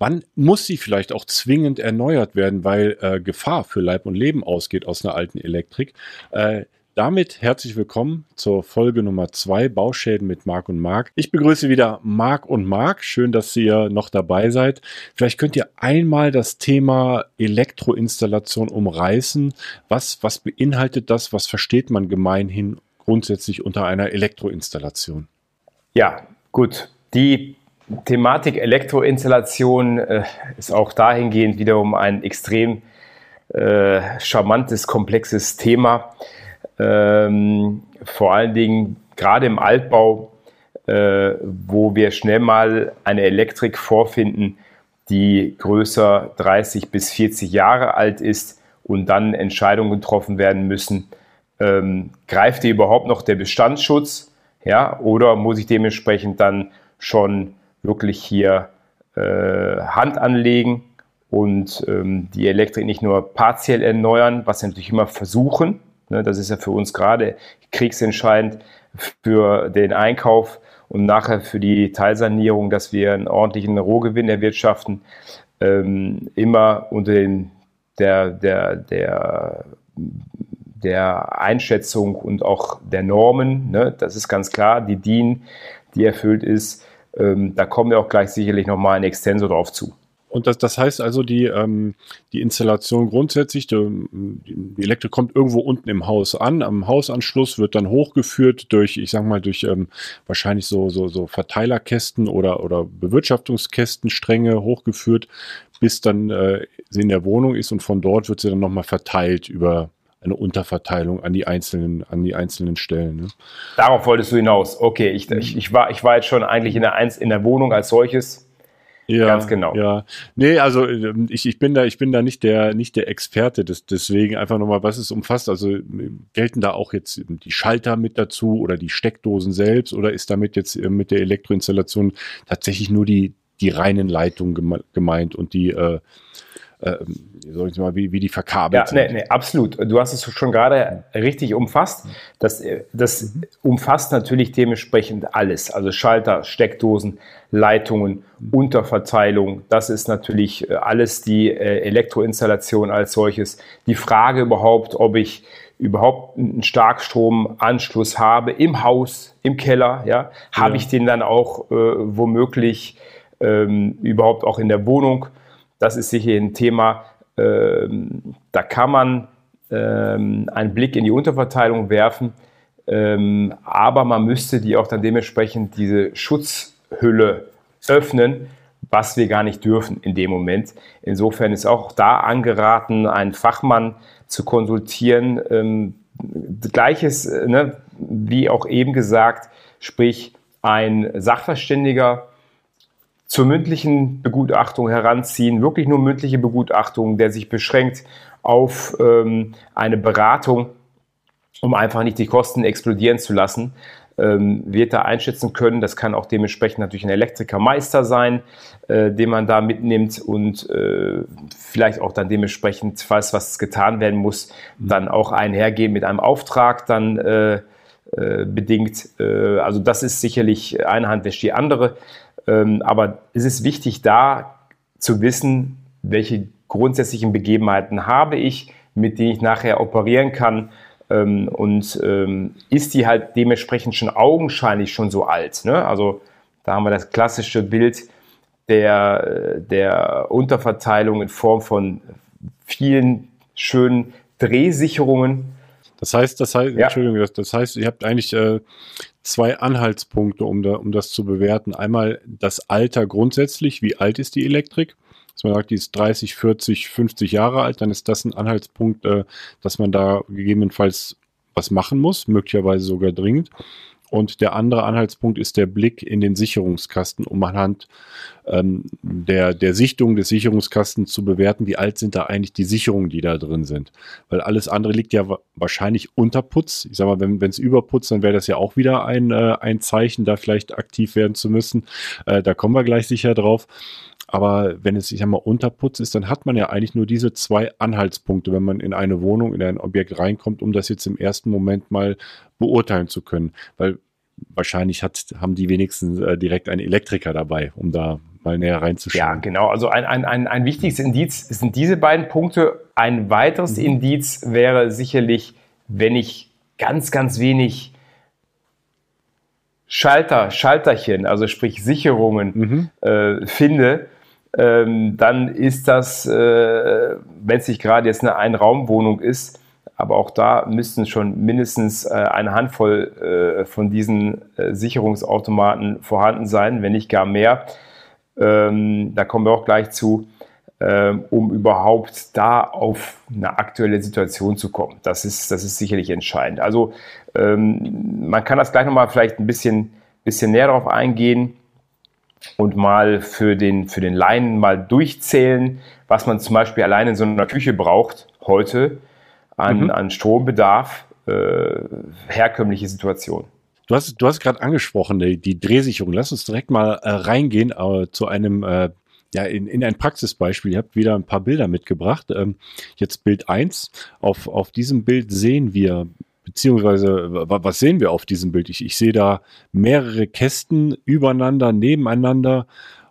Wann muss sie vielleicht auch zwingend erneuert werden, weil äh, Gefahr für Leib und Leben ausgeht aus einer alten Elektrik? Äh, damit herzlich willkommen zur Folge Nummer zwei Bauschäden mit Marc und Marc. Ich begrüße wieder Marc und Marc. Schön, dass ihr noch dabei seid. Vielleicht könnt ihr einmal das Thema Elektroinstallation umreißen. Was, was beinhaltet das? Was versteht man gemeinhin grundsätzlich unter einer Elektroinstallation? Ja, gut. Die Thematik Elektroinstallation äh, ist auch dahingehend wiederum ein extrem äh, charmantes, komplexes Thema. Ähm, vor allen Dingen gerade im Altbau, äh, wo wir schnell mal eine Elektrik vorfinden, die größer 30 bis 40 Jahre alt ist und dann Entscheidungen getroffen werden müssen. Ähm, greift hier überhaupt noch der Bestandsschutz? Ja, oder muss ich dementsprechend dann schon wirklich hier äh, Hand anlegen und ähm, die Elektrik nicht nur partiell erneuern, was wir natürlich immer versuchen. Ne, das ist ja für uns gerade kriegsentscheidend für den Einkauf und nachher für die Teilsanierung, dass wir einen ordentlichen Rohgewinn erwirtschaften, ähm, immer unter den, der, der, der, der Einschätzung und auch der Normen. Ne, das ist ganz klar, die DIN, die erfüllt ist, ähm, da kommen wir auch gleich sicherlich nochmal ein Extensor drauf zu. Und das, das heißt also, die, ähm, die Installation grundsätzlich, die, die Elektrik kommt irgendwo unten im Haus an. Am Hausanschluss wird dann hochgeführt durch, ich sag mal, durch ähm, wahrscheinlich so, so, so Verteilerkästen oder, oder Bewirtschaftungskästenstränge hochgeführt, bis dann äh, sie in der Wohnung ist und von dort wird sie dann nochmal verteilt über eine Unterverteilung an die einzelnen, an die einzelnen Stellen. Ne? Darauf wolltest du hinaus. Okay, ich, ich, ich, war, ich war jetzt schon eigentlich in der, Einz in der Wohnung als solches. Ja, ganz genau. Ja, nee, also ähm, ich, ich bin da, ich bin da nicht der, nicht der Experte. Das, deswegen einfach nochmal, was es umfasst. Also gelten da auch jetzt die Schalter mit dazu oder die Steckdosen selbst oder ist damit jetzt äh, mit der Elektroinstallation tatsächlich nur die, die reinen Leitungen gemeint und die äh, äh, soll ich mal, wie, wie die verkabelt ja, sind. Nee, nee, absolut. Du hast es schon gerade richtig umfasst. Das, das umfasst natürlich dementsprechend alles. Also Schalter, Steckdosen, Leitungen, Unterverteilung. Das ist natürlich äh, alles die äh, Elektroinstallation als solches. Die Frage überhaupt, ob ich überhaupt einen Starkstromanschluss habe im Haus, im Keller, ja, habe ja. ich den dann auch äh, womöglich ähm, überhaupt auch in der Wohnung das ist sicher ein Thema, ähm, da kann man ähm, einen Blick in die Unterverteilung werfen, ähm, aber man müsste die auch dann dementsprechend diese Schutzhülle öffnen, was wir gar nicht dürfen in dem Moment. Insofern ist auch da angeraten, einen Fachmann zu konsultieren. Ähm, Gleiches, ne, wie auch eben gesagt, sprich ein Sachverständiger, zur mündlichen Begutachtung heranziehen, wirklich nur mündliche Begutachtung, der sich beschränkt auf ähm, eine Beratung, um einfach nicht die Kosten explodieren zu lassen, ähm, wird da einschätzen können. Das kann auch dementsprechend natürlich ein Elektrikermeister sein, äh, den man da mitnimmt und äh, vielleicht auch dann dementsprechend, falls was getan werden muss, dann auch einhergehen mit einem Auftrag dann äh, äh bedingt. Äh, also das ist sicherlich eine Hand wäscht die andere. Ähm, aber es ist wichtig, da zu wissen, welche grundsätzlichen Begebenheiten habe ich, mit denen ich nachher operieren kann. Ähm, und ähm, ist die halt dementsprechend schon augenscheinlich schon so alt. Ne? Also da haben wir das klassische Bild der, der Unterverteilung in Form von vielen schönen Drehsicherungen. Das heißt, das heißt, ja. Entschuldigung, das, das, heißt, ihr habt eigentlich äh, zwei Anhaltspunkte, um, da, um das zu bewerten. Einmal das Alter grundsätzlich, wie alt ist die Elektrik? Dass man sagt, die ist 30, 40, 50 Jahre alt, dann ist das ein Anhaltspunkt, äh, dass man da gegebenenfalls was machen muss, möglicherweise sogar dringend. Und der andere Anhaltspunkt ist der Blick in den Sicherungskasten, um anhand ähm, der, der Sichtung des Sicherungskastens zu bewerten, wie alt sind da eigentlich die Sicherungen, die da drin sind. Weil alles andere liegt ja wahrscheinlich unter Putz. Ich sag mal, wenn es überputzt, dann wäre das ja auch wieder ein, äh, ein Zeichen, da vielleicht aktiv werden zu müssen. Äh, da kommen wir gleich sicher drauf. Aber wenn es, ich sag mal, Unterputz ist, dann hat man ja eigentlich nur diese zwei Anhaltspunkte, wenn man in eine Wohnung, in ein Objekt reinkommt, um das jetzt im ersten Moment mal beurteilen zu können. Weil wahrscheinlich hat, haben die wenigsten äh, direkt einen Elektriker dabei, um da mal näher reinzuschauen. Ja, genau. Also ein, ein, ein, ein wichtiges Indiz sind diese beiden Punkte. Ein weiteres mhm. Indiz wäre sicherlich, wenn ich ganz, ganz wenig Schalter, Schalterchen, also sprich Sicherungen mhm. äh, finde, ähm, dann ist das, äh, wenn es nicht gerade jetzt eine Einraumwohnung ist, aber auch da müssten schon mindestens äh, eine Handvoll äh, von diesen äh, Sicherungsautomaten vorhanden sein, wenn nicht gar mehr. Ähm, da kommen wir auch gleich zu, ähm, um überhaupt da auf eine aktuelle Situation zu kommen. Das ist, das ist sicherlich entscheidend. Also ähm, man kann das gleich nochmal vielleicht ein bisschen, bisschen näher darauf eingehen und mal für den, für den Laien mal durchzählen, was man zum Beispiel allein in so einer Küche braucht heute an, mhm. an Strombedarf, äh, herkömmliche Situation. Du hast, du hast gerade angesprochen, die, die Drehsicherung. Lass uns direkt mal äh, reingehen äh, zu einem, äh, ja, in, in ein Praxisbeispiel. Ihr habt wieder ein paar Bilder mitgebracht. Ähm, jetzt Bild 1. Auf, auf diesem Bild sehen wir beziehungsweise was sehen wir auf diesem Bild? Ich, ich sehe da mehrere Kästen übereinander, nebeneinander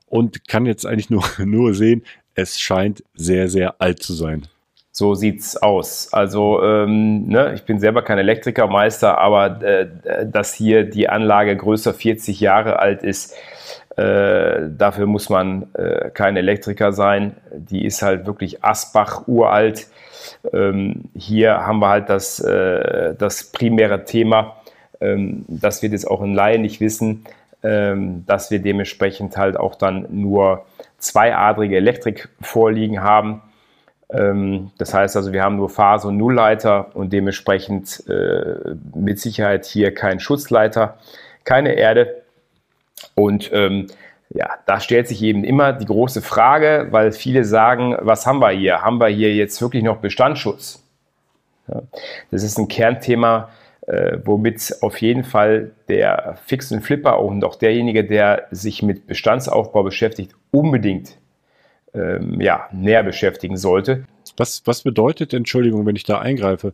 und kann jetzt eigentlich nur, nur sehen, es scheint sehr, sehr alt zu sein. So sieht's aus. Also ähm, ne, ich bin selber kein Elektrikermeister, aber äh, dass hier die Anlage größer 40 Jahre alt ist, äh, dafür muss man äh, kein Elektriker sein. Die ist halt wirklich Asbach uralt. Ähm, hier haben wir halt das, äh, das primäre Thema, ähm, dass wir das auch in Laien nicht wissen, ähm, dass wir dementsprechend halt auch dann nur zweiadrige Elektrik vorliegen haben. Ähm, das heißt also, wir haben nur Phase- und Nullleiter und dementsprechend äh, mit Sicherheit hier kein Schutzleiter, keine Erde. Und ähm, ja, da stellt sich eben immer die große Frage, weil viele sagen, was haben wir hier? Haben wir hier jetzt wirklich noch Bestandsschutz? Ja, das ist ein Kernthema, äh, womit auf jeden Fall der Fix und Flipper und auch derjenige, der sich mit Bestandsaufbau beschäftigt, unbedingt ähm, ja, näher beschäftigen sollte. Was, was bedeutet, Entschuldigung, wenn ich da eingreife,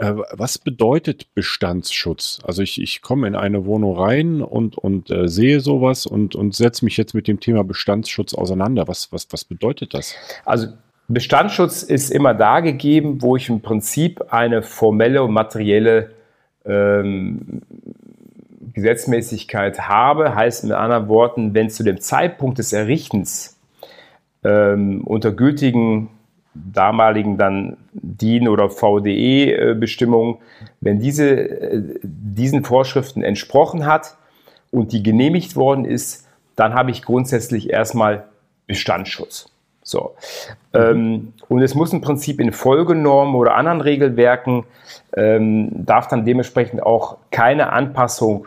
was bedeutet Bestandsschutz? Also ich, ich komme in eine Wohnung rein und, und äh, sehe sowas und, und setze mich jetzt mit dem Thema Bestandsschutz auseinander. Was, was, was bedeutet das? Also Bestandsschutz ist immer da gegeben, wo ich im Prinzip eine formelle und materielle ähm, Gesetzmäßigkeit habe. Heißt mit anderen Worten, wenn zu dem Zeitpunkt des Errichtens ähm, unter gültigen damaligen dann DIN oder VDE-Bestimmungen, wenn diese äh, diesen Vorschriften entsprochen hat und die genehmigt worden ist, dann habe ich grundsätzlich erstmal Bestandsschutz. So. Mhm. Und es muss im Prinzip in Folgenormen oder anderen Regelwerken ähm, darf dann dementsprechend auch keine Anpassung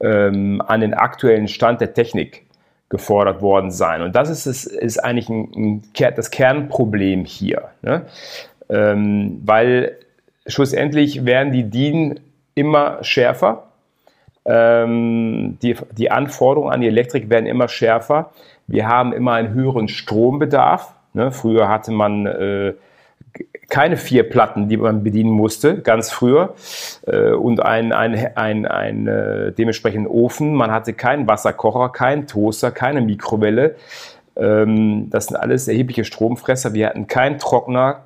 ähm, an den aktuellen Stand der Technik gefordert worden sein. Und das ist, ist, ist eigentlich ein, ein, das Kernproblem hier. Ne? Ähm, weil schlussendlich werden die DIN immer schärfer. Ähm, die, die Anforderungen an die Elektrik werden immer schärfer. Wir haben immer einen höheren Strombedarf. Ne? Früher hatte man äh, keine vier Platten, die man bedienen musste, ganz früher, äh, und ein, ein, ein, ein äh, dementsprechenden Ofen. Man hatte keinen Wasserkocher, keinen Toaster, keine Mikrowelle. Ähm, das sind alles erhebliche Stromfresser. Wir hatten keinen Trockner,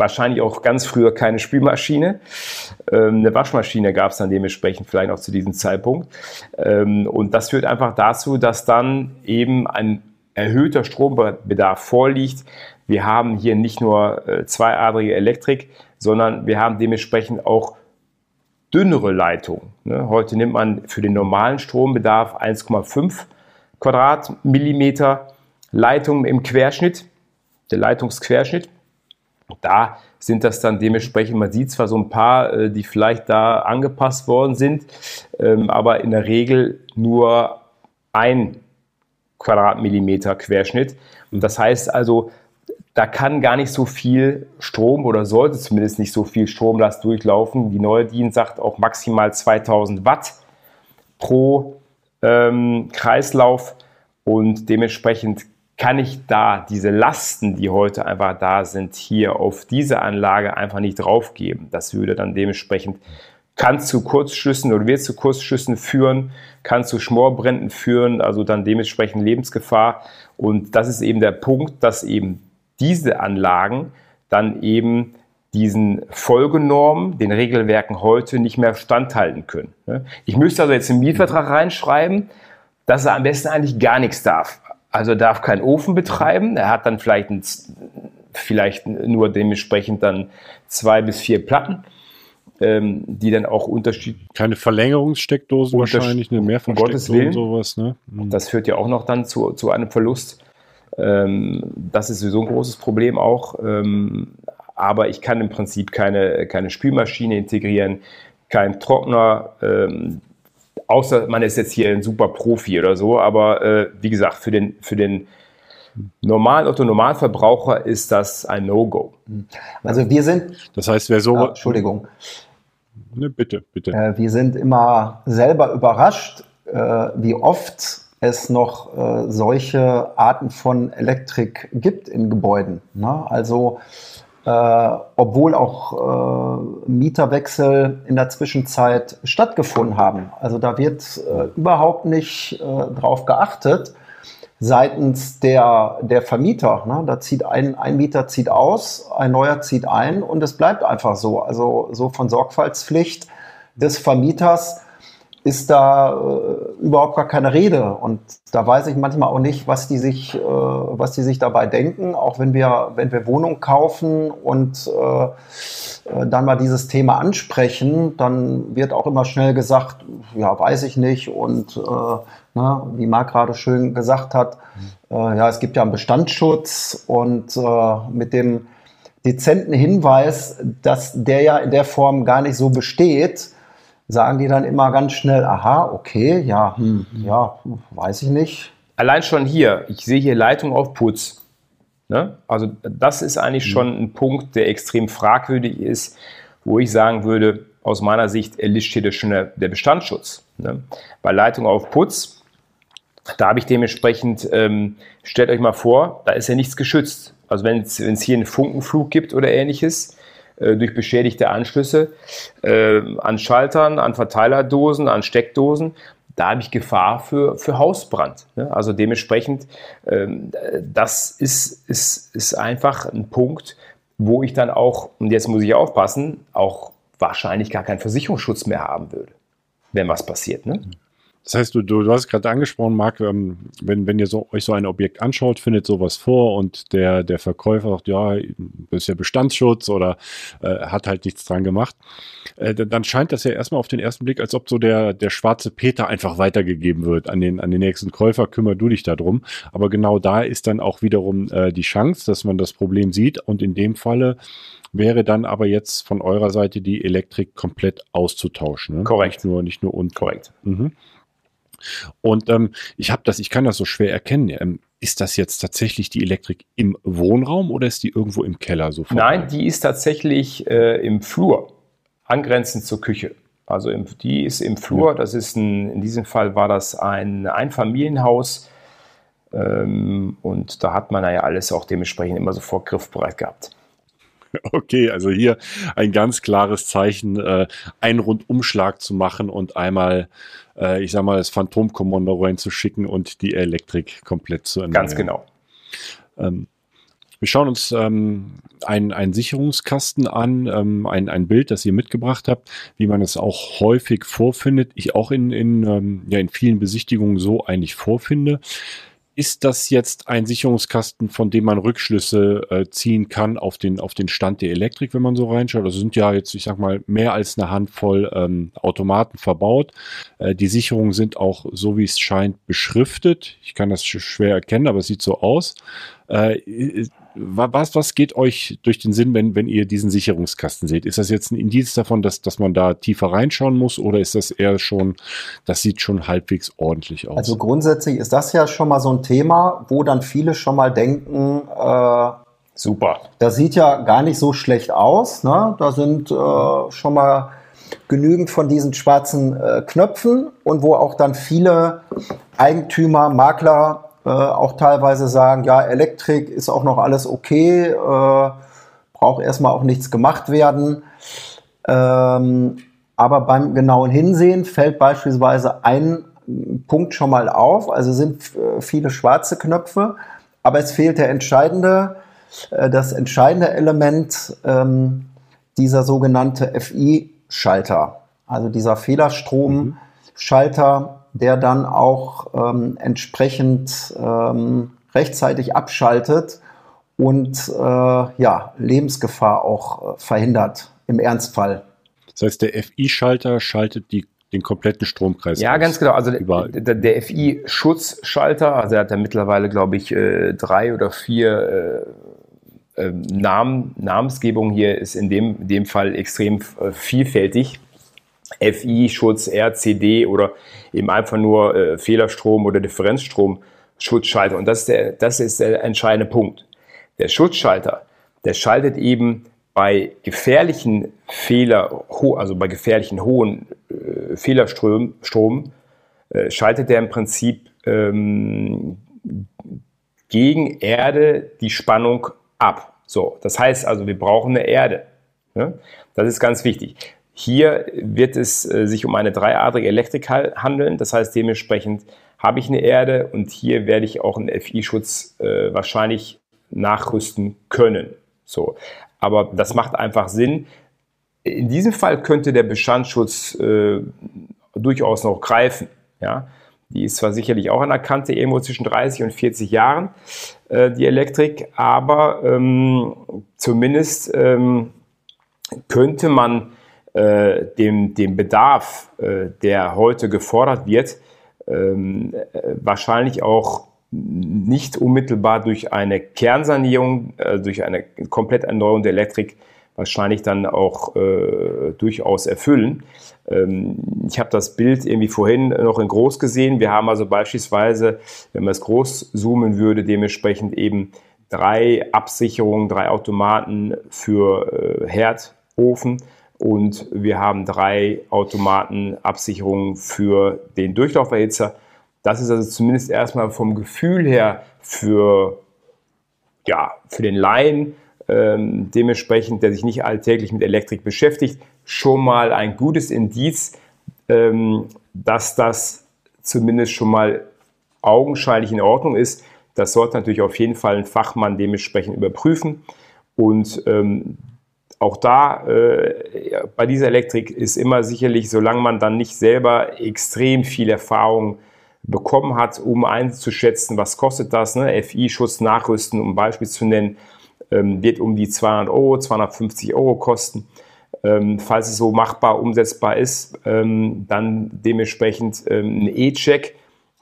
wahrscheinlich auch ganz früher keine Spülmaschine. Ähm, eine Waschmaschine gab es dann dementsprechend vielleicht auch zu diesem Zeitpunkt. Ähm, und das führt einfach dazu, dass dann eben ein erhöhter Strombedarf vorliegt, wir haben hier nicht nur äh, zweiadrige Elektrik, sondern wir haben dementsprechend auch dünnere Leitungen. Ne? Heute nimmt man für den normalen Strombedarf 1,5 Quadratmillimeter Leitung im Querschnitt, der Leitungsquerschnitt. Da sind das dann dementsprechend, man sieht zwar so ein paar, äh, die vielleicht da angepasst worden sind, ähm, aber in der Regel nur ein Quadratmillimeter Querschnitt. Und das heißt also, da kann gar nicht so viel Strom oder sollte zumindest nicht so viel Stromlast durchlaufen. Die neue DIN sagt auch maximal 2000 Watt pro ähm, Kreislauf und dementsprechend kann ich da diese Lasten, die heute einfach da sind, hier auf diese Anlage einfach nicht draufgeben. Das würde dann dementsprechend kann zu Kurzschüssen oder wird zu Kurzschüssen führen, kann zu Schmorbränden führen, also dann dementsprechend Lebensgefahr. Und das ist eben der Punkt, dass eben diese Anlagen dann eben diesen Folgenormen, den Regelwerken heute nicht mehr standhalten können. Ich müsste also jetzt im Mietvertrag reinschreiben, dass er am besten eigentlich gar nichts darf. Also er darf keinen Ofen betreiben, er hat dann vielleicht, ein, vielleicht nur dementsprechend dann zwei bis vier Platten, ähm, die dann auch unterschiedlich. Keine Verlängerungssteckdosen wahrscheinlich, eine Mehrfachsteckdose sowas. Ne? Mhm. Das führt ja auch noch dann zu, zu einem Verlust. Ähm, das ist sowieso ein großes Problem auch. Ähm, aber ich kann im Prinzip keine, keine Spülmaschine integrieren, kein Trockner, ähm, außer man ist jetzt hier ein super Profi oder so. Aber äh, wie gesagt, für den, für den normalen Otto-Normalverbraucher ist das ein No-Go. Also wir sind. Das heißt, wer so. Ah, Entschuldigung. Ne, bitte, bitte. Äh, wir sind immer selber überrascht, äh, wie oft es noch äh, solche Arten von Elektrik gibt in Gebäuden. Ne? Also äh, obwohl auch äh, Mieterwechsel in der Zwischenzeit stattgefunden haben. Also da wird äh, überhaupt nicht äh, drauf geachtet seitens der, der Vermieter. Ne? Da zieht ein, ein Mieter zieht aus, ein neuer zieht ein und es bleibt einfach so. Also so von Sorgfaltspflicht des Vermieters ist da äh, überhaupt gar keine Rede. Und da weiß ich manchmal auch nicht, was die sich, äh, was die sich dabei denken. Auch wenn wir, wenn wir Wohnungen kaufen und äh, äh, dann mal dieses Thema ansprechen, dann wird auch immer schnell gesagt, ja, weiß ich nicht. Und äh, na, ne, wie Marc gerade schön gesagt hat, äh, ja, es gibt ja einen Bestandsschutz und mit dem dezenten Hinweis, dass der ja in der Form gar nicht so besteht, sagen die dann immer ganz schnell, aha, okay, ja, hm, ja, weiß ich nicht. Allein schon hier, ich sehe hier Leitung auf Putz. Ne? Also das ist eigentlich mhm. schon ein Punkt, der extrem fragwürdig ist, wo ich sagen würde, aus meiner Sicht erlischt hier schon der, der Bestandsschutz. Ne? Bei Leitung auf Putz, da habe ich dementsprechend, ähm, stellt euch mal vor, da ist ja nichts geschützt. Also wenn es hier einen Funkenflug gibt oder ähnliches, äh, durch beschädigte Anschlüsse äh, an Schaltern, an Verteilerdosen, an Steckdosen. Da habe ich Gefahr für, für Hausbrand. Ne? Also dementsprechend, ähm, das ist, ist, ist einfach ein Punkt, wo ich dann auch, und jetzt muss ich aufpassen, auch wahrscheinlich gar keinen Versicherungsschutz mehr haben würde, wenn was passiert. Ne? Das heißt, du, du, du hast gerade angesprochen, Marc, ähm, wenn, wenn ihr so, euch so ein Objekt anschaut, findet sowas vor und der, der Verkäufer sagt, ja, das ist ja Bestandsschutz oder äh, hat halt nichts dran gemacht, äh, dann scheint das ja erstmal auf den ersten Blick, als ob so der, der schwarze Peter einfach weitergegeben wird an den, an den nächsten Käufer, kümmer du dich darum. Aber genau da ist dann auch wiederum äh, die Chance, dass man das Problem sieht und in dem Falle wäre dann aber jetzt von eurer Seite die Elektrik komplett auszutauschen. Ne? Korrekt. Nicht nur, nicht nur und. Korrekt. Mhm. Und ähm, ich habe das, ich kann das so schwer erkennen. Ähm, ist das jetzt tatsächlich die Elektrik im Wohnraum oder ist die irgendwo im Keller so? Nein, die ist tatsächlich äh, im Flur, angrenzend zur Küche. Also im, die ist im Flur. Das ist ein, in diesem Fall war das ein Einfamilienhaus. Ähm, und da hat man ja alles auch dementsprechend immer sofort griffbereit gehabt. Okay, also hier ein ganz klares Zeichen, äh, einen Rundumschlag zu machen und einmal, äh, ich sag mal, das Phantomkommando reinzuschicken und die Elektrik komplett zu erneuern. Ganz genau. Ähm, wir schauen uns ähm, einen Sicherungskasten an, ähm, ein, ein Bild, das ihr mitgebracht habt, wie man es auch häufig vorfindet. Ich auch in, in, ähm, ja, in vielen Besichtigungen so eigentlich vorfinde ist das jetzt ein Sicherungskasten, von dem man Rückschlüsse äh, ziehen kann auf den, auf den Stand der Elektrik, wenn man so reinschaut? Das sind ja jetzt, ich sag mal, mehr als eine Handvoll ähm, Automaten verbaut. Äh, die Sicherungen sind auch, so wie es scheint, beschriftet. Ich kann das schwer erkennen, aber es sieht so aus. Äh, was, was geht euch durch den Sinn, wenn, wenn ihr diesen Sicherungskasten seht? Ist das jetzt ein Indiz davon, dass, dass man da tiefer reinschauen muss oder ist das eher schon, das sieht schon halbwegs ordentlich aus? Also grundsätzlich ist das ja schon mal so ein Thema, wo dann viele schon mal denken, äh, super. Das sieht ja gar nicht so schlecht aus. Ne? Da sind äh, schon mal genügend von diesen schwarzen äh, Knöpfen und wo auch dann viele Eigentümer, Makler äh, auch teilweise sagen, ja, Elektrik ist auch noch alles okay, äh, braucht erstmal auch nichts gemacht werden. Ähm, aber beim genauen Hinsehen fällt beispielsweise ein Punkt schon mal auf, also sind äh, viele schwarze Knöpfe, aber es fehlt der entscheidende, äh, das entscheidende Element, ähm, dieser sogenannte FI-Schalter, also dieser Fehlerstromschalter, der dann auch ähm, entsprechend ähm, rechtzeitig abschaltet und äh, ja, Lebensgefahr auch äh, verhindert im Ernstfall. Das heißt, der FI-Schalter schaltet die, den kompletten Stromkreis. Ja, aus. ganz genau. Also der, der FI-Schutzschalter, also er hat ja mittlerweile, glaube ich, äh, drei oder vier äh, äh, Namen, Namensgebung hier ist in dem, in dem Fall extrem äh, vielfältig. FI-Schutz, RCD oder eben einfach nur äh, Fehlerstrom oder Differenzstrom-Schutzschalter. Und das ist, der, das ist der entscheidende Punkt. Der Schutzschalter, der schaltet eben bei gefährlichen Fehler, also bei gefährlichen hohen äh, Fehlerströmen, äh, schaltet der im Prinzip ähm, gegen Erde die Spannung ab. So, das heißt also, wir brauchen eine Erde. Ja? Das ist ganz wichtig. Hier wird es äh, sich um eine dreiadrige Elektrik handeln. Das heißt, dementsprechend habe ich eine Erde und hier werde ich auch einen FI-Schutz äh, wahrscheinlich nachrüsten können. So. Aber das macht einfach Sinn. In diesem Fall könnte der Bestandsschutz äh, durchaus noch greifen. Ja? Die ist zwar sicherlich auch an der Kante, irgendwo zwischen 30 und 40 Jahren, äh, die Elektrik, aber ähm, zumindest ähm, könnte man äh, dem, dem Bedarf, äh, der heute gefordert wird, ähm, äh, wahrscheinlich auch nicht unmittelbar durch eine Kernsanierung, äh, durch eine Kompletterneuerung der Elektrik wahrscheinlich dann auch äh, durchaus erfüllen. Ähm, ich habe das Bild irgendwie vorhin noch in groß gesehen. Wir haben also beispielsweise, wenn man es groß zoomen würde, dementsprechend eben drei Absicherungen, drei Automaten für äh, Herd, Ofen und wir haben drei Automatenabsicherungen für den Durchlauferhitzer. Das ist also zumindest erstmal vom Gefühl her für, ja, für den Laien, ähm, dementsprechend, der sich nicht alltäglich mit Elektrik beschäftigt, schon mal ein gutes Indiz, ähm, dass das zumindest schon mal augenscheinlich in Ordnung ist. Das sollte natürlich auf jeden Fall ein Fachmann dementsprechend überprüfen. Und ähm, auch da äh, bei dieser Elektrik ist immer sicherlich, solange man dann nicht selber extrem viel Erfahrung bekommen hat, um einzuschätzen, was kostet das, ne? FI-Schutz nachrüsten, um ein Beispiel zu nennen, ähm, wird um die 200 Euro, 250 Euro kosten. Ähm, falls es so machbar, umsetzbar ist, ähm, dann dementsprechend ähm, ein E-Check,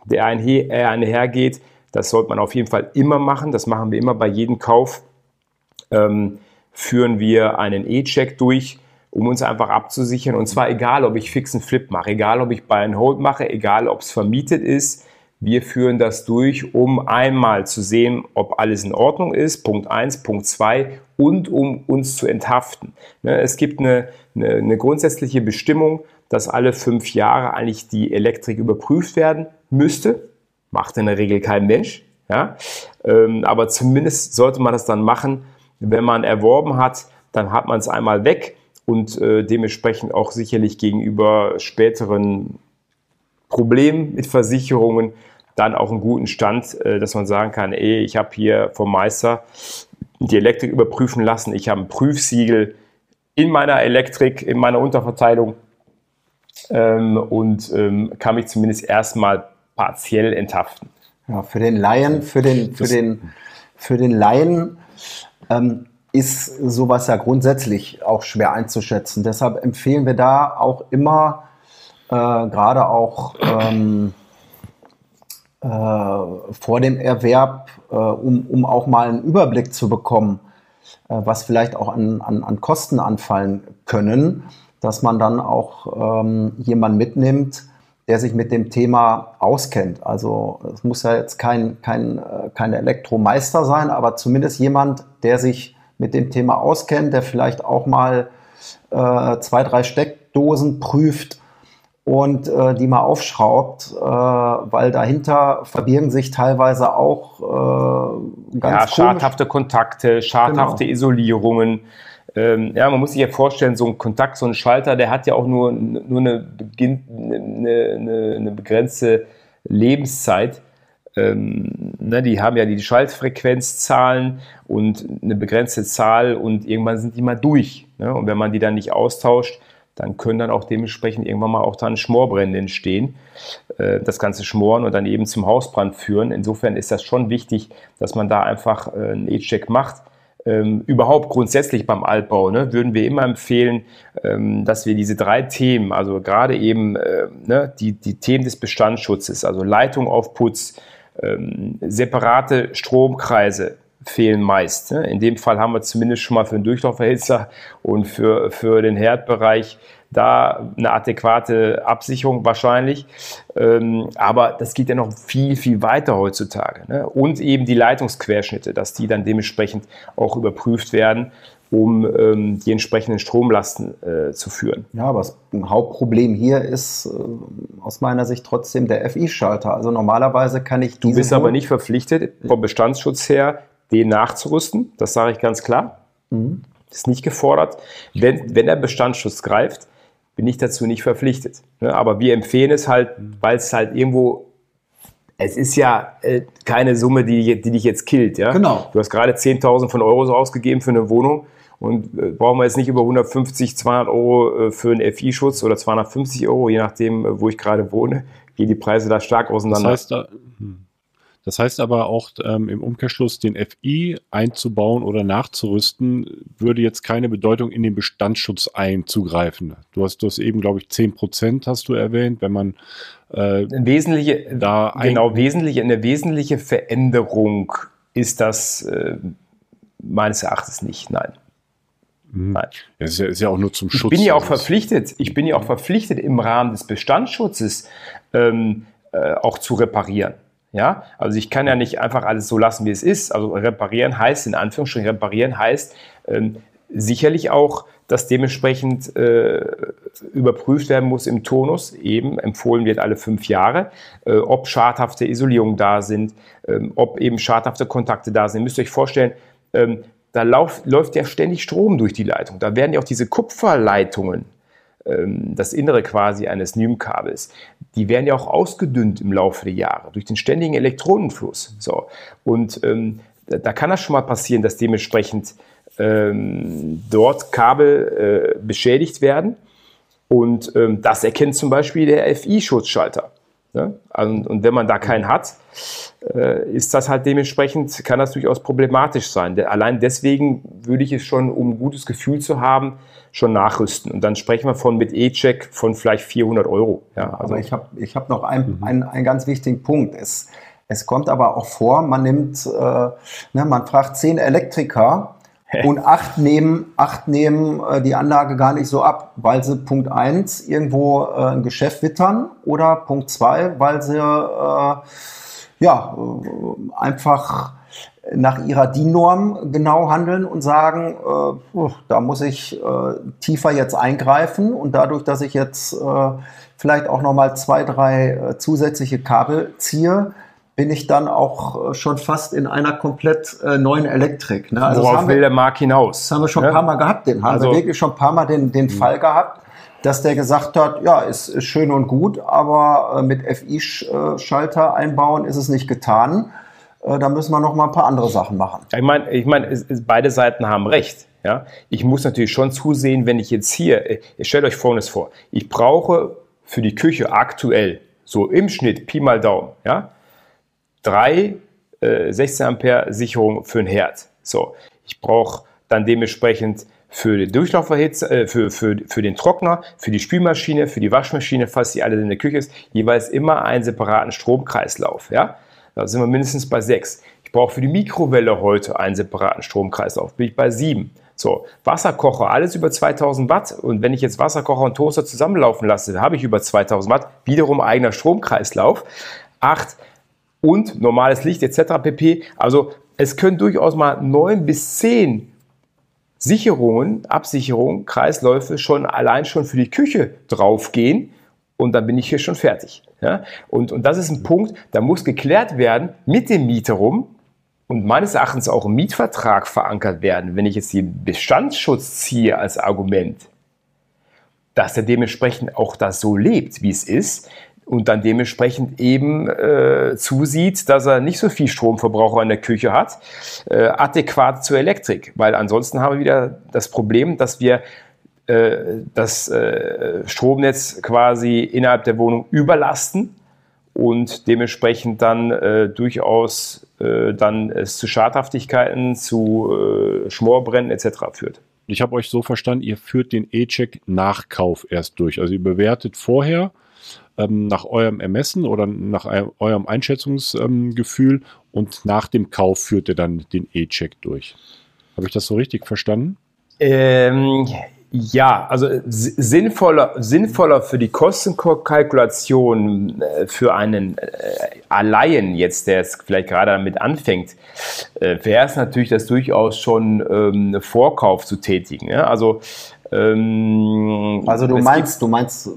der einhergeht. Das sollte man auf jeden Fall immer machen. Das machen wir immer bei jedem Kauf. Ähm, führen wir einen E-Check durch, um uns einfach abzusichern. Und zwar egal, ob ich fixen Flip mache, egal, ob ich Buy and Hold mache, egal, ob es vermietet ist. Wir führen das durch, um einmal zu sehen, ob alles in Ordnung ist, Punkt 1, Punkt 2 und um uns zu enthaften. Ne, es gibt eine, eine, eine grundsätzliche Bestimmung, dass alle fünf Jahre eigentlich die Elektrik überprüft werden müsste. Macht in der Regel kein Mensch. Ja? Ähm, aber zumindest sollte man das dann machen, wenn man erworben hat, dann hat man es einmal weg und äh, dementsprechend auch sicherlich gegenüber späteren Problemen mit Versicherungen dann auch einen guten Stand, äh, dass man sagen kann, ey, ich habe hier vom Meister die Elektrik überprüfen lassen, ich habe ein Prüfsiegel in meiner Elektrik, in meiner Unterverteilung ähm, und ähm, kann mich zumindest erstmal partiell enthaften. Ja, für den Laien, für den, für den, für den Laien ähm, ist sowas ja grundsätzlich auch schwer einzuschätzen. Deshalb empfehlen wir da auch immer, äh, gerade auch ähm, äh, vor dem Erwerb, äh, um, um auch mal einen Überblick zu bekommen, äh, was vielleicht auch an, an, an Kosten anfallen können, dass man dann auch ähm, jemanden mitnimmt, der sich mit dem Thema auskennt. Also es muss ja jetzt kein, kein, äh, kein Elektromeister sein, aber zumindest jemand, der sich mit dem Thema auskennt, der vielleicht auch mal äh, zwei, drei Steckdosen prüft und äh, die mal aufschraubt, äh, weil dahinter verbirgen sich teilweise auch äh, ganz ja, schadhafte Kontakte, schadhafte genau. Isolierungen. Ähm, ja, man muss sich ja vorstellen, so ein Kontakt, so ein Schalter, der hat ja auch nur, nur eine, Beginn, eine, eine, eine begrenzte Lebenszeit. Ähm, ne, die haben ja die Schaltfrequenzzahlen und eine begrenzte Zahl und irgendwann sind die mal durch. Ne? Und wenn man die dann nicht austauscht, dann können dann auch dementsprechend irgendwann mal auch dann Schmorbrände entstehen, äh, das ganze Schmoren und dann eben zum Hausbrand führen. Insofern ist das schon wichtig, dass man da einfach äh, einen E-Check macht. Ähm, überhaupt grundsätzlich beim Altbau ne, würden wir immer empfehlen, ähm, dass wir diese drei Themen, also gerade eben äh, ne, die, die Themen des Bestandsschutzes, also Leitung auf Putz, ähm, separate Stromkreise, fehlen meist. Ne? In dem Fall haben wir zumindest schon mal für den Durchlauferhitzer und für, für den Herdbereich da eine adäquate Absicherung wahrscheinlich. Ähm, aber das geht ja noch viel, viel weiter heutzutage. Ne? Und eben die Leitungsquerschnitte, dass die dann dementsprechend auch überprüft werden, um ähm, die entsprechenden Stromlasten äh, zu führen. Ja, aber das Hauptproblem hier ist äh, aus meiner Sicht trotzdem der FI-Schalter. Also normalerweise kann ich Du bist aber nicht verpflichtet, vom Bestandsschutz her den nachzurüsten. Das sage ich ganz klar. Mhm. Ist nicht gefordert. Wenn, wenn der Bestandsschutz greift, bin ich dazu nicht verpflichtet. Ne? Aber wir empfehlen es halt, weil es halt irgendwo es ist ja äh, keine Summe, die, die dich jetzt killt. Ja? Genau. Du hast gerade 10.000 von Euro ausgegeben für eine Wohnung und äh, brauchen wir jetzt nicht über 150, 200 Euro äh, für einen FI-Schutz oder 250 Euro, je nachdem, wo ich gerade wohne, gehen die Preise da stark auseinander. Das heißt, da, hm. Das heißt aber auch ähm, im Umkehrschluss, den FI einzubauen oder nachzurüsten, würde jetzt keine Bedeutung in den Bestandsschutz einzugreifen. Du hast das eben, glaube ich, 10 Prozent hast du erwähnt, wenn man äh, wesentliche, da genau, wesentliche, eine wesentliche Veränderung ist das äh, meines Erachtens nicht, nein. Mhm. Nein. Ja, ist, ja, ist ja auch nur zum Schutz. Ich bin ja auch verpflichtet, ich bin ja auch verpflichtet, im Rahmen des Bestandsschutzes ähm, äh, auch zu reparieren. Ja, also ich kann ja nicht einfach alles so lassen, wie es ist. Also reparieren heißt, in Anführungsstrichen reparieren heißt ähm, sicherlich auch, dass dementsprechend äh, überprüft werden muss im Tonus, eben empfohlen wird alle fünf Jahre, äh, ob schadhafte Isolierungen da sind, ähm, ob eben schadhafte Kontakte da sind. Ihr müsst euch vorstellen, ähm, da lauf, läuft ja ständig Strom durch die Leitung. Da werden ja auch diese Kupferleitungen das Innere quasi eines NIM-Kabels, die werden ja auch ausgedünnt im Laufe der Jahre durch den ständigen Elektronenfluss. So. Und ähm, da, da, kann das schon mal passieren, dass dementsprechend ähm, dort Kabel äh, beschädigt werden. Und ähm, das erkennt zum Beispiel der FI-Schutzschalter. Ne? Und, und, wenn man da keinen hat, äh, ist das halt dementsprechend, kann das durchaus problematisch sein. Allein deswegen würde ich es schon, um ein gutes Gefühl zu haben, schon nachrüsten. Und dann sprechen wir von mit E-Check von vielleicht 400 Euro. Ja, also aber ich habe ich hab noch einen, mhm. einen, einen ganz wichtigen Punkt. Es, es kommt aber auch vor, man nimmt, äh, ne, man fragt zehn Elektriker und acht nehmen, acht nehmen äh, die Anlage gar nicht so ab, weil sie Punkt eins irgendwo äh, ein Geschäft wittern oder Punkt zwei, weil sie äh, ja äh, einfach nach ihrer DIN-Norm genau handeln und sagen, äh, da muss ich äh, tiefer jetzt eingreifen und dadurch, dass ich jetzt äh, vielleicht auch noch mal zwei, drei äh, zusätzliche Kabel ziehe, bin ich dann auch äh, schon fast in einer komplett äh, neuen Elektrik. Ne? Also Worauf will wir, der Markt hinaus? Das haben wir schon ja? ein paar Mal gehabt. Den haben also, wir wirklich schon ein paar Mal den, den mhm. Fall gehabt, dass der gesagt hat, ja, ist, ist schön und gut, aber mit FI-Schalter einbauen ist es nicht getan. Äh, da müssen wir noch mal ein paar andere Sachen machen. Ich meine, ich meine, beide Seiten haben recht. Ja, ich muss natürlich schon zusehen, wenn ich jetzt hier, äh, stellt euch Folgendes vor, ich brauche für die Küche aktuell so im Schnitt Pi mal Daumen, ja, drei äh, 16 Ampere Sicherungen für ein Herd. So, ich brauche dann dementsprechend für die Durchlauferhitze, äh, für, für, für den Trockner, für die Spülmaschine, für die Waschmaschine, falls die alle in der Küche ist, jeweils immer einen separaten Stromkreislauf. Ja? Da sind wir mindestens bei sechs. Ich brauche für die Mikrowelle heute einen separaten Stromkreislauf, bin ich bei sieben. So, Wasserkocher, alles über 2000 Watt. Und wenn ich jetzt Wasserkocher und Toaster zusammenlaufen lasse, habe ich über 2000 Watt. Wiederum eigener Stromkreislauf. Acht und normales Licht etc. pp. Also es können durchaus mal neun bis zehn Sicherungen, Absicherungen, Kreisläufe schon allein schon für die Küche draufgehen und dann bin ich hier schon fertig. Ja? Und, und das ist ein Punkt, da muss geklärt werden mit dem Mieter rum und meines Erachtens auch im Mietvertrag verankert werden, wenn ich jetzt den Bestandsschutz ziehe als Argument, dass er dementsprechend auch das so lebt, wie es ist, und dann dementsprechend eben äh, zusieht, dass er nicht so viel Stromverbraucher in der Küche hat, äh, adäquat zur Elektrik. Weil ansonsten haben wir wieder das Problem, dass wir äh, das äh, Stromnetz quasi innerhalb der Wohnung überlasten und dementsprechend dann äh, durchaus äh, dann es zu Schadhaftigkeiten, zu Schmorbrennen etc. führt. Ich habe euch so verstanden, ihr führt den E-Check Nachkauf erst durch. Also ihr bewertet vorher, ähm, nach eurem Ermessen oder nach eurem Einschätzungsgefühl ähm, und nach dem Kauf führt ihr dann den E-Check durch. Habe ich das so richtig verstanden? Ähm, ja, also sinnvoller, sinnvoller für die Kostenkalkulation äh, für einen äh, Alleien jetzt, der jetzt vielleicht gerade damit anfängt, äh, wäre es natürlich, das durchaus schon ähm, Vorkauf zu tätigen. Ja? Also ähm, also du meinst, du meinst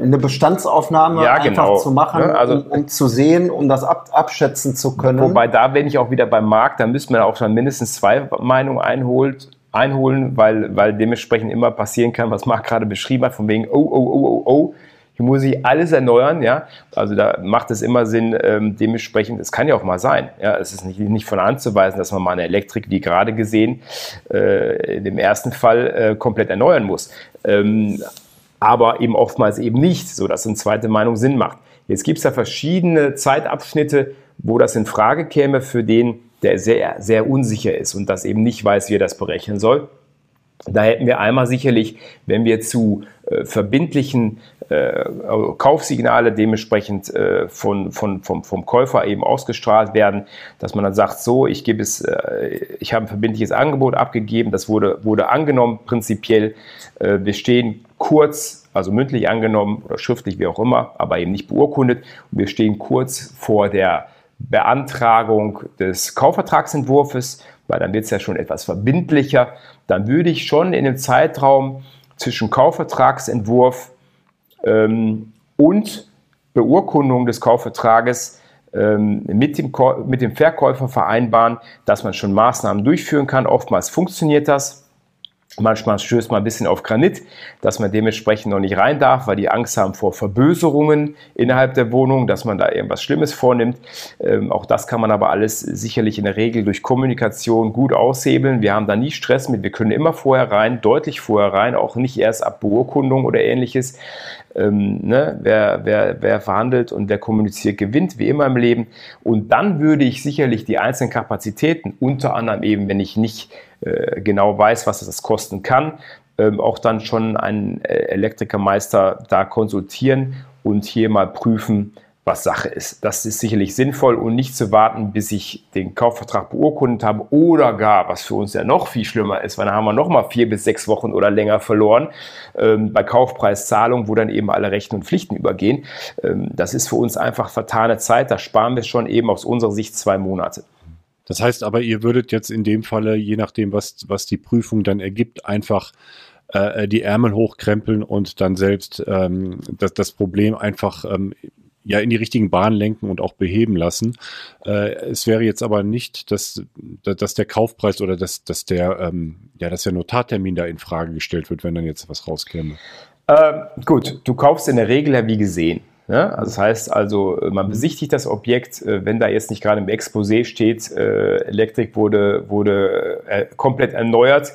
eine Bestandsaufnahme ja, einfach genau. zu machen, ja, also, um, um, zu sehen, um das ab, abschätzen zu können. Wobei da bin ich auch wieder beim Markt, da müsste man auch schon mindestens zwei Meinungen einholt, einholen, weil, weil dementsprechend immer passieren kann, was Marc gerade beschrieben hat, von wegen, oh, oh, oh, oh, oh, hier muss ich alles erneuern, ja. Also da macht es immer Sinn, ähm, dementsprechend, es kann ja auch mal sein, ja, es ist nicht, nicht von anzuweisen, dass man mal eine Elektrik, wie gerade gesehen, äh, in dem ersten Fall äh, komplett erneuern muss. Ähm, aber eben oftmals eben nicht, so dass eine zweite Meinung Sinn macht. Jetzt gibt es da verschiedene Zeitabschnitte, wo das in Frage käme für den, der sehr, sehr unsicher ist und das eben nicht weiß, wie er das berechnen soll. Da hätten wir einmal sicherlich, wenn wir zu äh, verbindlichen äh, Kaufsignale dementsprechend äh, von, von, vom, vom Käufer eben ausgestrahlt werden, dass man dann sagt, so, ich gebe es, äh, ich habe ein verbindliches Angebot abgegeben, das wurde, wurde angenommen, prinzipiell. Äh, wir stehen kurz, also mündlich angenommen oder schriftlich, wie auch immer, aber eben nicht beurkundet. Und wir stehen kurz vor der Beantragung des Kaufvertragsentwurfs, weil dann wird es ja schon etwas verbindlicher. Dann würde ich schon in dem Zeitraum zwischen Kaufvertragsentwurf ähm, und Beurkundung des Kaufvertrages ähm, mit, dem, mit dem Verkäufer vereinbaren, dass man schon Maßnahmen durchführen kann. Oftmals funktioniert das. Manchmal stößt man ein bisschen auf Granit, dass man dementsprechend noch nicht rein darf, weil die Angst haben vor Verböserungen innerhalb der Wohnung, dass man da irgendwas Schlimmes vornimmt. Ähm, auch das kann man aber alles sicherlich in der Regel durch Kommunikation gut aushebeln. Wir haben da nie Stress mit. Wir können immer vorher rein, deutlich vorher rein, auch nicht erst ab Beurkundung oder ähnliches. Ähm, ne? wer, wer, wer verhandelt und wer kommuniziert, gewinnt, wie immer im Leben. Und dann würde ich sicherlich die einzelnen Kapazitäten, unter anderem eben, wenn ich nicht äh, genau weiß, was das kosten kann, ähm, auch dann schon einen äh, Elektrikermeister da konsultieren und hier mal prüfen, was Sache ist. Das ist sicherlich sinnvoll und nicht zu warten, bis ich den Kaufvertrag beurkundet habe oder gar, was für uns ja noch viel schlimmer ist, weil dann haben wir noch mal vier bis sechs Wochen oder länger verloren ähm, bei Kaufpreiszahlung, wo dann eben alle Rechten und Pflichten übergehen. Ähm, das ist für uns einfach vertane Zeit. Da sparen wir schon eben aus unserer Sicht zwei Monate. Das heißt aber, ihr würdet jetzt in dem Falle, je nachdem, was, was die Prüfung dann ergibt, einfach äh, die Ärmel hochkrempeln und dann selbst ähm, das, das Problem einfach ähm, ja in die richtigen Bahnen lenken und auch beheben lassen. Äh, es wäre jetzt aber nicht, dass, dass der Kaufpreis oder dass, dass der ähm, ja, dass der Notartermin da in Frage gestellt wird, wenn dann jetzt was rauskäme. Ähm, gut, du kaufst in der Regel ja wie gesehen. Ja, also das heißt also, man besichtigt das Objekt, äh, wenn da jetzt nicht gerade im Exposé steht, äh, Elektrik wurde, wurde äh, komplett erneuert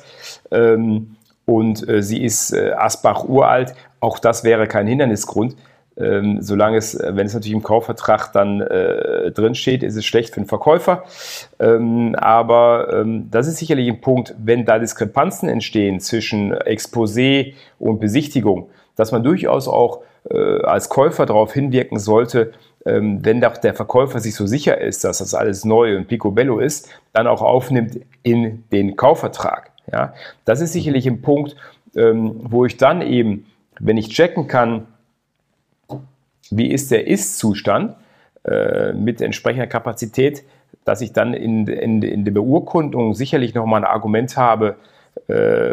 ähm, und äh, sie ist äh, Asbach uralt, auch das wäre kein Hindernisgrund. Ähm, solange es, wenn es natürlich im Kaufvertrag dann äh, drin steht, ist es schlecht für den Verkäufer. Ähm, aber ähm, das ist sicherlich ein Punkt, wenn da Diskrepanzen entstehen zwischen Exposé und Besichtigung, dass man durchaus auch äh, als Käufer darauf hinwirken sollte, ähm, wenn doch der Verkäufer sich so sicher ist, dass das alles neu und picobello ist, dann auch aufnimmt in den Kaufvertrag. Ja, das ist sicherlich ein Punkt, ähm, wo ich dann eben, wenn ich checken kann, wie ist der Ist-Zustand äh, mit entsprechender Kapazität, dass ich dann in, in, in der Beurkundung sicherlich nochmal ein Argument habe,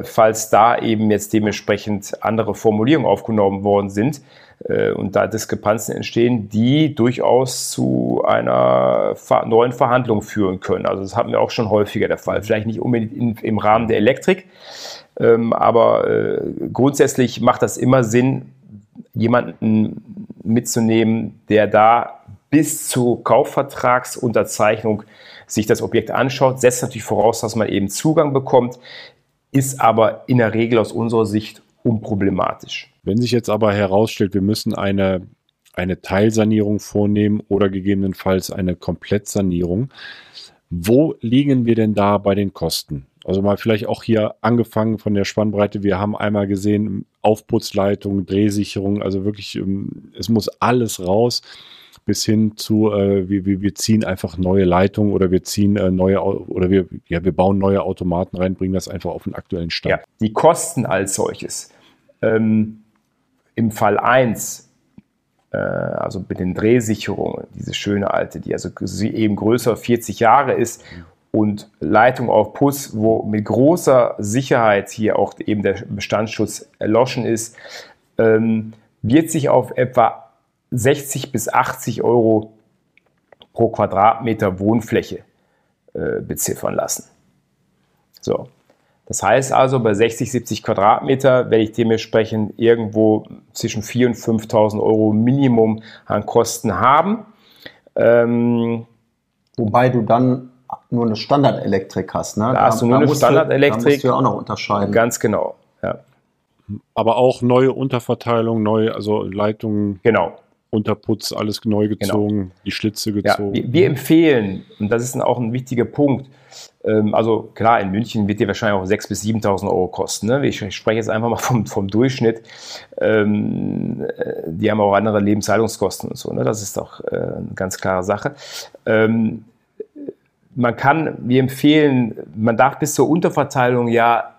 falls da eben jetzt dementsprechend andere Formulierungen aufgenommen worden sind äh, und da Diskrepanzen entstehen, die durchaus zu einer neuen Verhandlung führen können. Also das hatten wir auch schon häufiger der Fall. Vielleicht nicht unbedingt in, im Rahmen der Elektrik, ähm, aber äh, grundsätzlich macht das immer Sinn, jemanden mitzunehmen, der da bis zur Kaufvertragsunterzeichnung sich das Objekt anschaut, setzt natürlich voraus, dass man eben Zugang bekommt, ist aber in der Regel aus unserer Sicht unproblematisch. Wenn sich jetzt aber herausstellt, wir müssen eine, eine Teilsanierung vornehmen oder gegebenenfalls eine Komplettsanierung, wo liegen wir denn da bei den Kosten? Also mal vielleicht auch hier angefangen von der Spannbreite. Wir haben einmal gesehen, Aufputzleitung, Drehsicherung, also wirklich, ähm, es muss alles raus bis hin zu, äh, wir, wir, wir ziehen einfach neue Leitungen oder wir ziehen äh, neue oder wir, ja, wir bauen neue Automaten rein, bringen das einfach auf den aktuellen Stand. Ja, die Kosten als solches. Ähm, Im Fall 1, äh, also mit den Drehsicherungen, diese schöne alte, die also eben größer 40 Jahre ist und Leitung auf Puss, wo mit großer Sicherheit hier auch eben der Bestandsschutz erloschen ist, ähm, wird sich auf etwa 60 bis 80 Euro pro Quadratmeter Wohnfläche äh, beziffern lassen. So. Das heißt also, bei 60, 70 Quadratmeter werde ich dementsprechend irgendwo zwischen 4.000 und 5.000 Euro Minimum an Kosten haben. Ähm, Wobei du dann nur eine Standardelektrik hast. Ne? Da, da hast du nur eine Standardelektrik. Da musst du ja auch noch unterscheiden. Ganz genau. Ja. Aber auch neue Unterverteilung, neue, also Leitungen. Genau. Unterputz, alles neu genau. gezogen, genau. die Schlitze gezogen. Ja, wir, wir, empfehlen, und das ist auch ein wichtiger Punkt, ähm, also klar, in München wird dir wahrscheinlich auch 6.000 bis 7.000 Euro kosten. Ne? Ich spreche jetzt einfach mal vom, vom Durchschnitt. Ähm, äh, die haben auch andere Lebenshaltungskosten und so. Ne? Das ist doch äh, eine ganz klare Sache. Ähm, man kann, wir empfehlen, man darf bis zur Unterverteilung ja,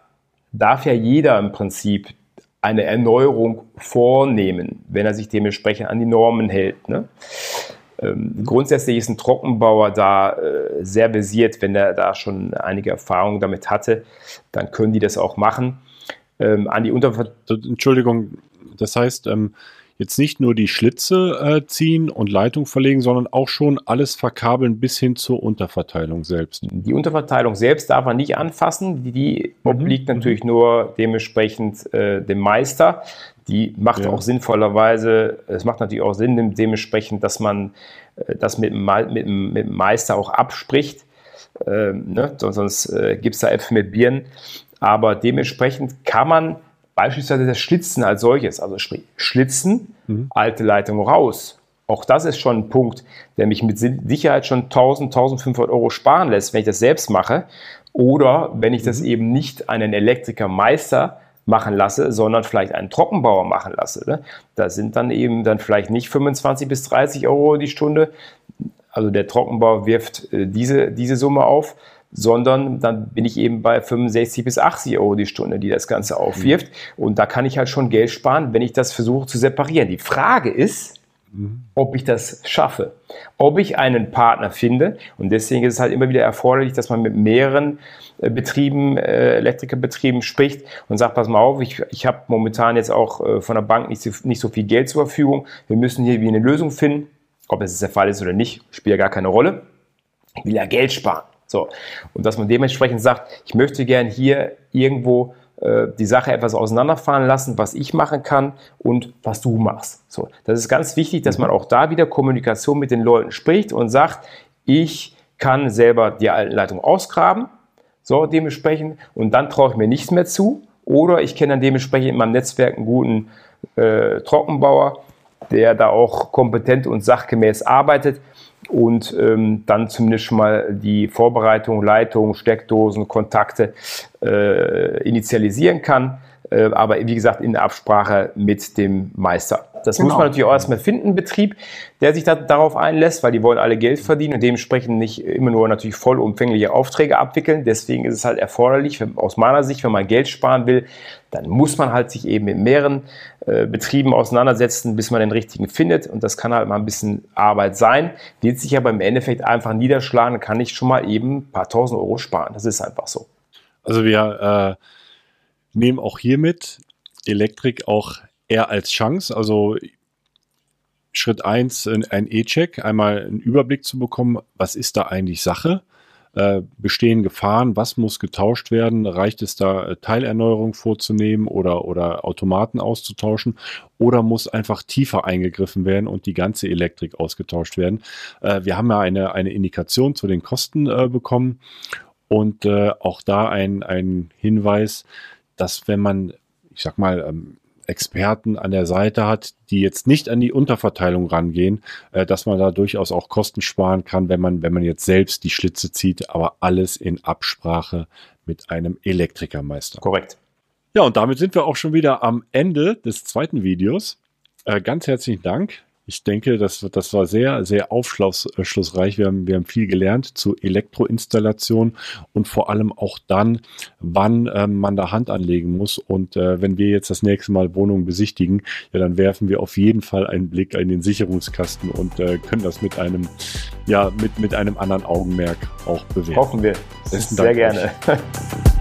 darf ja jeder im Prinzip eine Erneuerung vornehmen, wenn er sich dementsprechend an die Normen hält. Ne? Ähm, grundsätzlich ist ein Trockenbauer da äh, sehr basiert, wenn er da schon einige Erfahrungen damit hatte, dann können die das auch machen. Ähm, an die Unterver Entschuldigung, das heißt, ähm, jetzt nicht nur die Schlitze äh, ziehen und Leitung verlegen, sondern auch schon alles verkabeln bis hin zur Unterverteilung selbst. Die Unterverteilung selbst darf man nicht anfassen. Die, die mhm. obliegt natürlich nur dementsprechend äh, dem Meister. Die macht ja. auch sinnvollerweise, es macht natürlich auch Sinn dementsprechend, dass man äh, das mit dem, mit, mit dem Meister auch abspricht. Ähm, ne? Sonst äh, gibt es da Äpfel mit Birnen. Aber dementsprechend kann man Beispielsweise das Schlitzen als solches, also sprich Schlitzen, mhm. alte Leitung raus. Auch das ist schon ein Punkt, der mich mit Sicherheit schon 1000, 1500 Euro sparen lässt, wenn ich das selbst mache. Oder wenn ich das mhm. eben nicht einen Elektrikermeister machen lasse, sondern vielleicht einen Trockenbauer machen lasse. Ne? Da sind dann eben dann vielleicht nicht 25 bis 30 Euro die Stunde. Also der Trockenbauer wirft äh, diese, diese Summe auf sondern dann bin ich eben bei 65 bis 80 Euro die Stunde, die das Ganze aufwirft. Mhm. Und da kann ich halt schon Geld sparen, wenn ich das versuche zu separieren. Die Frage ist, mhm. ob ich das schaffe, ob ich einen Partner finde. Und deswegen ist es halt immer wieder erforderlich, dass man mit mehreren äh, Betrieben, äh, Elektrikerbetrieben spricht und sagt, pass mal auf, ich, ich habe momentan jetzt auch äh, von der Bank nicht so, nicht so viel Geld zur Verfügung. Wir müssen hier wie eine Lösung finden. Ob es der Fall ist oder nicht, spielt ja gar keine Rolle. Ich will ja Geld sparen. So. Und dass man dementsprechend sagt, ich möchte gern hier irgendwo äh, die Sache etwas auseinanderfahren lassen, was ich machen kann und was du machst. So. Das ist ganz wichtig, dass man auch da wieder Kommunikation mit den Leuten spricht und sagt, ich kann selber die alten Leitungen ausgraben, so dementsprechend, und dann traue ich mir nichts mehr zu. Oder ich kenne dann dementsprechend in meinem Netzwerk einen guten äh, Trockenbauer, der da auch kompetent und sachgemäß arbeitet und ähm, dann zumindest schon mal die Vorbereitung, Leitung, Steckdosen, Kontakte äh, initialisieren kann. Äh, aber wie gesagt in Absprache mit dem Meister. Das genau. muss man natürlich auch erstmal finden, Betrieb, der sich da, darauf einlässt, weil die wollen alle Geld verdienen und dementsprechend nicht immer nur natürlich vollumfängliche Aufträge abwickeln. Deswegen ist es halt erforderlich, wenn, aus meiner Sicht, wenn man Geld sparen will, dann muss man halt sich eben mit mehreren äh, Betrieben auseinandersetzen, bis man den richtigen findet. Und das kann halt mal ein bisschen Arbeit sein, wird sich aber im Endeffekt einfach niederschlagen, kann ich schon mal eben ein paar tausend Euro sparen. Das ist einfach so. Also wir äh, nehmen auch hiermit Elektrik auch eher als Chance. Also Schritt eins ein E-Check, einmal einen Überblick zu bekommen, was ist da eigentlich Sache? Äh, bestehen Gefahren? Was muss getauscht werden? Reicht es da, äh, Teilerneuerung vorzunehmen oder, oder Automaten auszutauschen? Oder muss einfach tiefer eingegriffen werden und die ganze Elektrik ausgetauscht werden? Äh, wir haben ja eine, eine Indikation zu den Kosten äh, bekommen und äh, auch da ein, ein Hinweis, dass wenn man, ich sag mal, ähm, Experten an der Seite hat, die jetzt nicht an die Unterverteilung rangehen, äh, dass man da durchaus auch Kosten sparen kann, wenn man, wenn man jetzt selbst die Schlitze zieht, aber alles in Absprache mit einem Elektrikermeister. Korrekt. Ja, und damit sind wir auch schon wieder am Ende des zweiten Videos. Äh, ganz herzlichen Dank ich denke, das, das war sehr, sehr aufschlussreich. Wir haben, wir haben viel gelernt zu Elektroinstallation und vor allem auch dann, wann ähm, man da Hand anlegen muss. Und äh, wenn wir jetzt das nächste Mal Wohnungen besichtigen, ja, dann werfen wir auf jeden Fall einen Blick in den Sicherungskasten und äh, können das mit einem, ja, mit, mit einem anderen Augenmerk auch bewerten. Hoffen wir. Sehr Dank gerne.